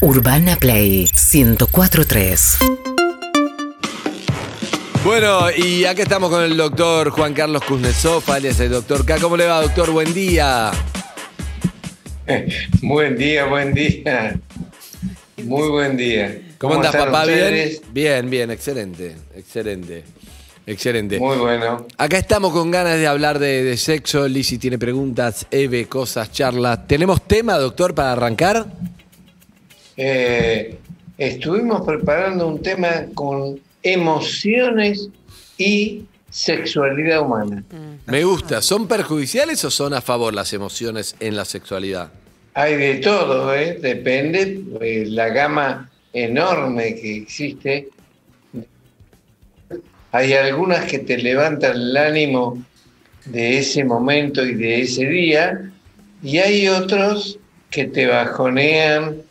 Urbana Play 1043. Bueno, y acá estamos con el doctor Juan Carlos Kuznetsov, alias el doctor K. ¿Cómo le va, doctor? Buen día. Buen día, buen día. Muy buen día. ¿Cómo, andas, están papá? ¿Bien? Bien, bien, excelente, excelente. Excelente. Muy bueno. Acá estamos con ganas de hablar de, de sexo. Lizzy tiene preguntas, Eve, cosas, charlas. ¿Tenemos tema, doctor, para arrancar? Eh, estuvimos preparando un tema con emociones y sexualidad humana. Me gusta. ¿Son perjudiciales o son a favor las emociones en la sexualidad? Hay de todo, ¿eh? depende eh, la gama enorme que existe. Hay algunas que te levantan el ánimo de ese momento y de ese día, y hay otros que te bajonean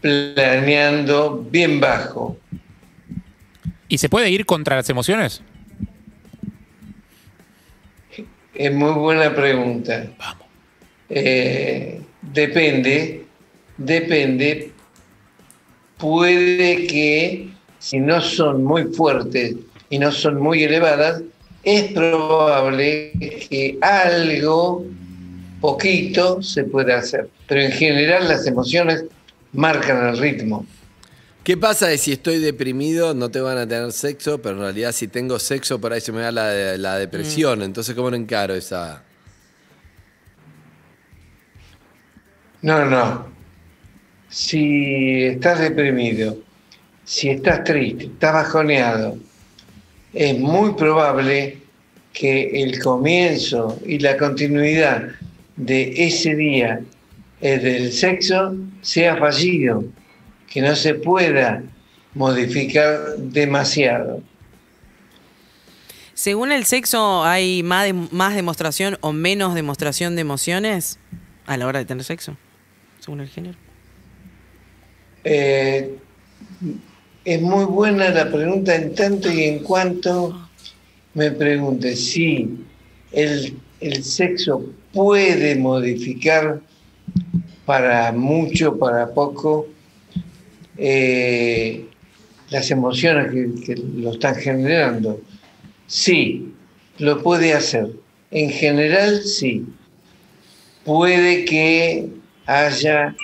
planeando bien bajo. ¿Y se puede ir contra las emociones? Es muy buena pregunta. Eh, depende, depende. Puede que si no son muy fuertes y no son muy elevadas, es probable que algo, poquito, se pueda hacer. Pero en general las emociones marcan el ritmo. ¿Qué pasa de si estoy deprimido, no te van a tener sexo, pero en realidad si tengo sexo, por ahí se me da la, la depresión? Entonces, ¿cómo no encaro esa...? No, no. Si estás deprimido, si estás triste, estás bajoneado, es muy probable que el comienzo y la continuidad de ese día eh, del sexo sea fallido, que no se pueda modificar demasiado. Según el sexo, ¿hay más, de- más demostración o menos demostración de emociones a la hora de tener sexo? Según el género. Eh, es muy buena la pregunta en tanto y en cuanto me pregunte si el, el sexo puede modificar para mucho, para poco, eh, las emociones que, lo están generando. Sí, lo puede hacer. En general, sí. Puede que haya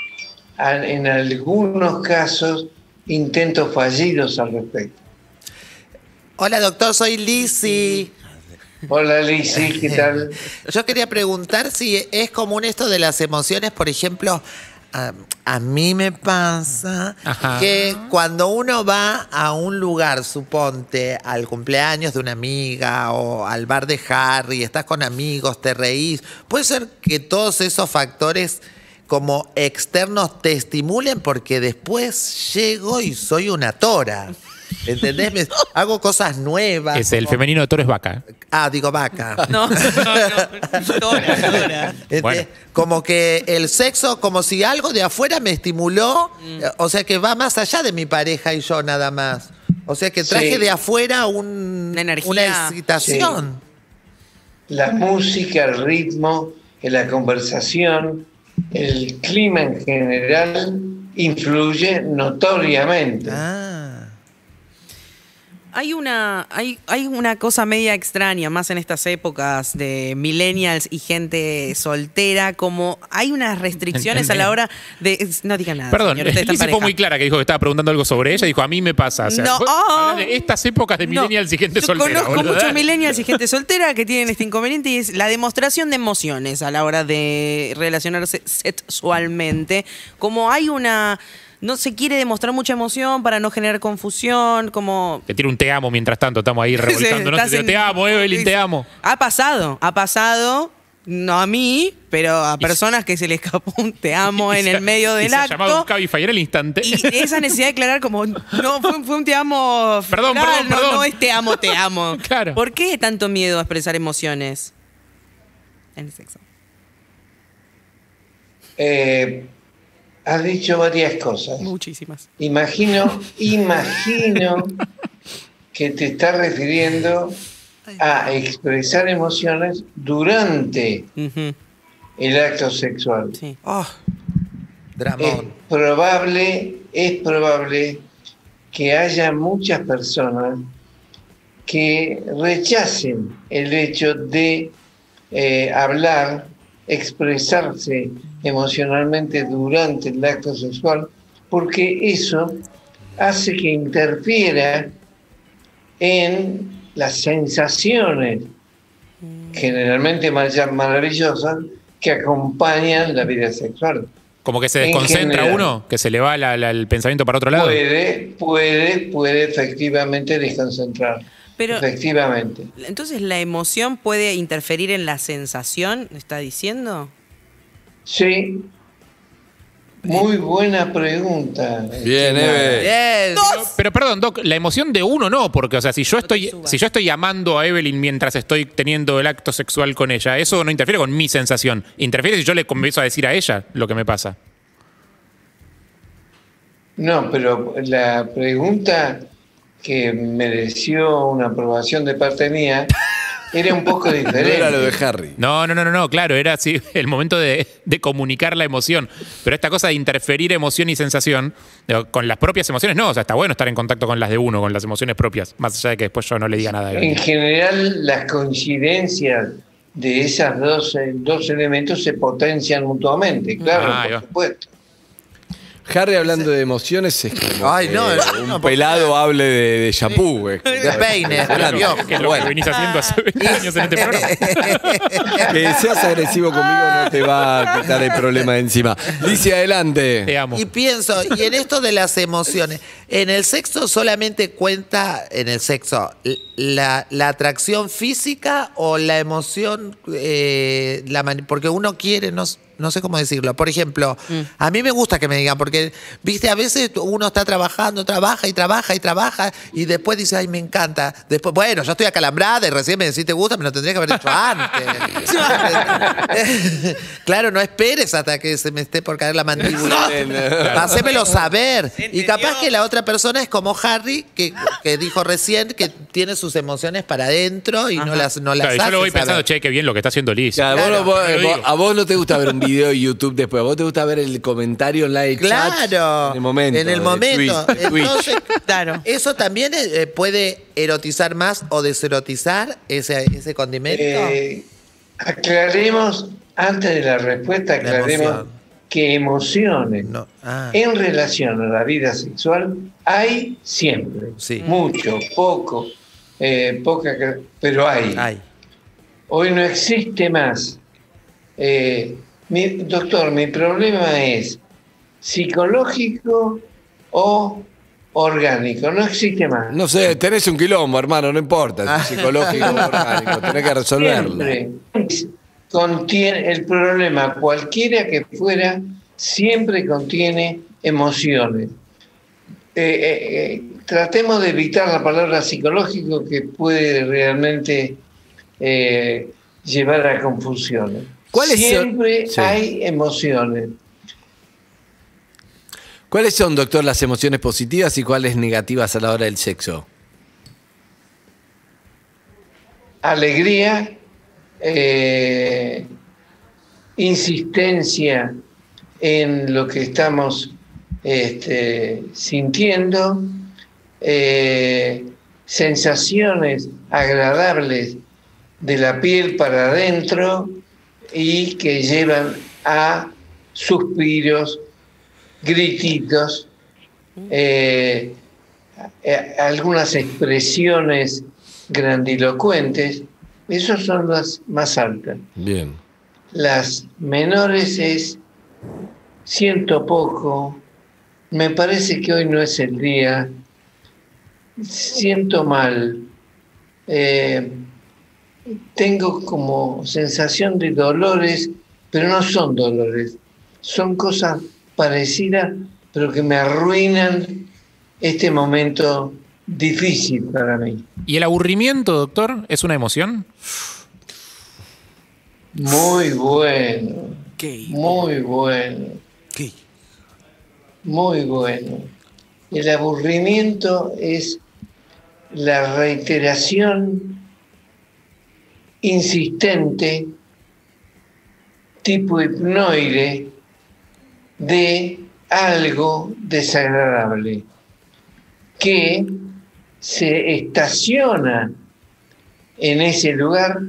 en algunos casos intentos fallidos al respecto. Hola doctor, soy Lizzy. Hola Lizzy, ¿qué tal? Yo quería preguntar si es común esto de las emociones, por ejemplo, a, a mí me pasa Ajá. que cuando uno va a un lugar, suponte al cumpleaños de una amiga o al bar de Harry, estás con amigos, te reís, puede ser que todos esos factores como externos te estimulen porque después llego y soy una tora. ¿Entendés? Me- hago cosas nuevas. Es el como- femenino de toro es vaca. Ah, digo vaca. No, no, no. Dora, Dora. Este, Bueno. Como que el sexo, como si algo de afuera me estimuló, eh, o sea que va más allá de mi pareja y yo nada más. O sea que traje Sí. de afuera un- Una energía. una excitación. La música, el ritmo, la conversación, el clima en general influye notoriamente. Ah. Hay una, hay, hay una cosa media extraña, más en estas épocas de millennials y gente soltera, como hay unas restricciones a la hora de... No digan nada. Perdón, señor, Lizzy fue muy clara que dijo que estaba preguntando algo sobre ella. Dijo, a mí me pasa. O sea, No, oh. de estas épocas de No, millennials y gente yo soltera. Conozco muchos millennials y gente soltera que tienen este inconveniente y es la demostración de emociones a la hora de relacionarse sexualmente. Como hay una. No se quiere demostrar mucha emoción para no generar confusión, como. Te tira un te amo mientras tanto, estamos ahí revolcándonos. Estás en- te amo, Evelyn, te amo. Ha pasado, ha pasado. No a mí, pero a personas que se le escapó un te amo en se- el medio y del se ha llamado un acto. Cabify en el instante. Y esa necesidad de aclarar como, no, fue, fue un te amo Perdón, final, perdón, no, perdón. no es te amo, te amo. Claro. ¿Por qué tanto miedo a expresar emociones en el sexo? Eh, has dicho varias cosas. Muchísimas. Imagino, imagino que te estás refiriendo a expresar emociones durante el acto sexual. sí. Oh, Dramón. es probable, es probable que haya muchas personas que rechacen el hecho de eh, hablar, expresarse emocionalmente durante el acto sexual, porque eso hace que interfiera en las sensaciones generalmente mar- maravillosas que acompañan la vida sexual. Como que se En desconcentra general. uno, que se le va la- la- el pensamiento para otro lado. Puede, puede, puede efectivamente desconcentrar. Pero- efectivamente. Entonces, ¿la emoción puede interferir en la sensación? ¿Está diciendo? Sí. Muy buena pregunta. Bien, estimada. Eve. Bien. Pero perdón, Doc, la emoción de uno no, porque, o sea, si yo estoy, si yo estoy amando a Evelyn mientras estoy teniendo el acto sexual con ella, eso no interfiere con mi sensación. Interfiere si yo le comienzo a decir a ella lo que me pasa. No, pero la pregunta que mereció una aprobación de parte mía era un poco No diferente. era lo de Harry. No, no, no, no, no, claro, era así el momento de, de comunicar la emoción. Pero esta cosa de interferir emoción y sensación, con las propias emociones, no, o sea, está bueno estar en contacto con las de uno, con las emociones propias, más allá de que después yo no le diga nada a En general, las coincidencias de esos dos, dos elementos se potencian mutuamente, claro, Ah, por supuesto. Harry hablando de emociones es como Ay, que no, un no, pelado hable de, de shampoo. es como- De peines, de Claro. piojo. Que es lo Bueno. que venís haciendo hace 20 años en este programa. Que seas agresivo conmigo no te va a quitar el problema de encima. Dice Te adelante. amo. Y pienso, y en esto de las emociones, en el sexo solamente cuenta, en el sexo, la, la atracción física o la emoción, eh, la mani- porque uno quiere, no, s- no sé cómo decirlo. Por ejemplo, a mí me gusta que me digan, porque, viste, a veces uno está trabajando, trabaja y trabaja y trabaja, y después dice, ay, me encanta. Después, bueno, yo estoy acalambrada y recién me decís te gusta, me lo tendría que haber hecho antes. claro, no esperes hasta que se me esté por caer la mandíbula. Hacémelo saber. Y capaz que la otra persona es como Harry, que, que dijo recién que tiene sus emociones para adentro y no las, no las Claro, yo lo voy pensando, che, qué bien lo que está haciendo Liz. Claro, vos- vos- a vos no te gusta ver un video de YouTube después, a vos te gusta ver el comentario en live chat Claro, en el momento. En el momento. Twitch, de Twitch. Entonces, Claro. ¿eso también eh, puede erotizar más o deserotizar ese, ese condimento? Eh, aclaremos, antes de la respuesta, La aclaremos emoción. que emociones No. Ah. en relación a la vida sexual hay siempre. Sí. Mucho, poco, eh, poca, ca- pero hay. Ay. Hoy no existe más. Eh, mi, doctor, mi problema es psicológico o orgánico. No existe más. No sé, tenés un quilombo, hermano, no importa, si es psicológico o orgánico, tenés que resolverlo. Siempre contiene el problema, cualquiera que fuera, siempre contiene emociones. Eh, eh, eh, tratemos de evitar la palabra psicológico que puede realmente llevar a confusiones. ¿Cuáles son- Siempre Sí. hay emociones. ¿Cuáles son, doctor, las emociones positivas y cuáles negativas a la hora del sexo? alegría, eh, insistencia en lo que estamos este, sintiendo, eh, sensaciones agradables de la piel para adentro y que llevan a suspiros, grititos, eh, eh, algunas expresiones grandilocuentes, esas son las más altas. Bien. Las menores es siento poco, me parece que hoy no es el día, siento mal, eh, tengo como sensación de dolores, pero no son dolores, son cosas parecidas, pero que me arruinan este momento difícil para mí. ¿Y el aburrimiento, doctor, es una emoción? Muy bueno, ¿Qué? muy bueno. ¿Qué? Muy bueno. El aburrimiento es la reiteración insistente, tipo hipnoide, de algo desagradable que se estaciona en ese lugar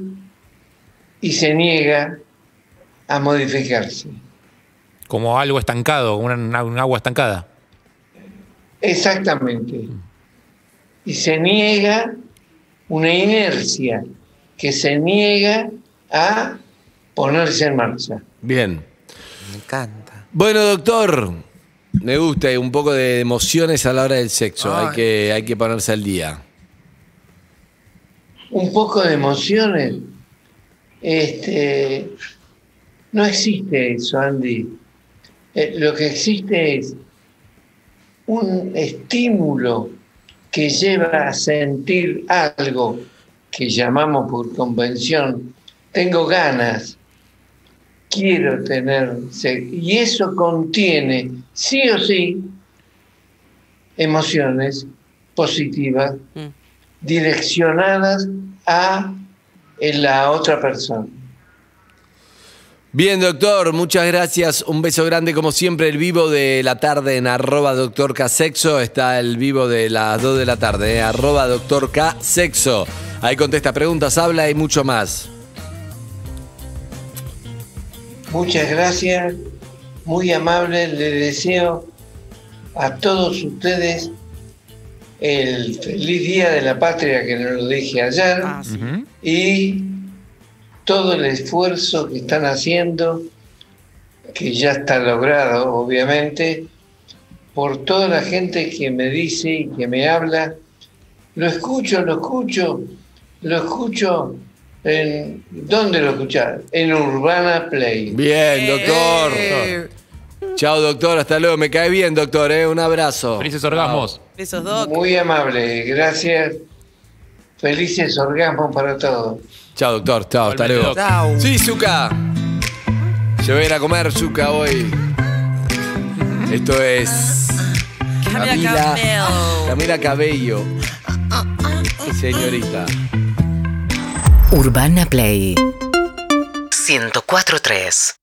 y se niega a modificarse. Como algo estancado, una, un agua estancada. Exactamente. Y se niega una inercia que se niega a ponerse en marcha. Bien. Me encanta. Bueno, doctor, me gusta un poco de emociones a la hora del sexo. Hay Ay. que, hay que ponerse al día. Un poco de emociones. Este, no existe eso, Andy. Eh, lo que existe es un estímulo que lleva a sentir algo que llamamos por convención, tengo ganas, quiero tener sexo. Y eso contiene, sí o sí, emociones positivas Mm. direccionadas a la otra persona. Bien, doctor, muchas gracias. Un beso grande, como siempre, el vivo de la tarde en arroba doctor K Sexo. Está el vivo de las 2 de la tarde, eh, arroba doctor K Sexo. Ahí contesta preguntas, habla y mucho más. Muchas gracias, muy amable, le deseo a todos ustedes el feliz día de la patria que nos lo dije ayer Ah, sí. Y todo el esfuerzo que están haciendo, que ya está logrado obviamente, por toda la gente que me dice y que me habla, lo escucho, lo escucho, lo escucho en... ¿Dónde lo escuchás? En Urbana Play. Bien, doctor. Eh, Chao, doctor. Hasta luego. Me cae bien, doctor. eh. Un abrazo. Felices orgasmos. Besos, Doc. Muy amable, gracias. Felices orgasmos para todos. Chao, doctor. Chao, hasta luego. Chau. Sí, Zuka. Se va a ir a comer Zuka hoy. Esto es. Camila, Camila Cabello. Señorita. Urbana Play. 104.3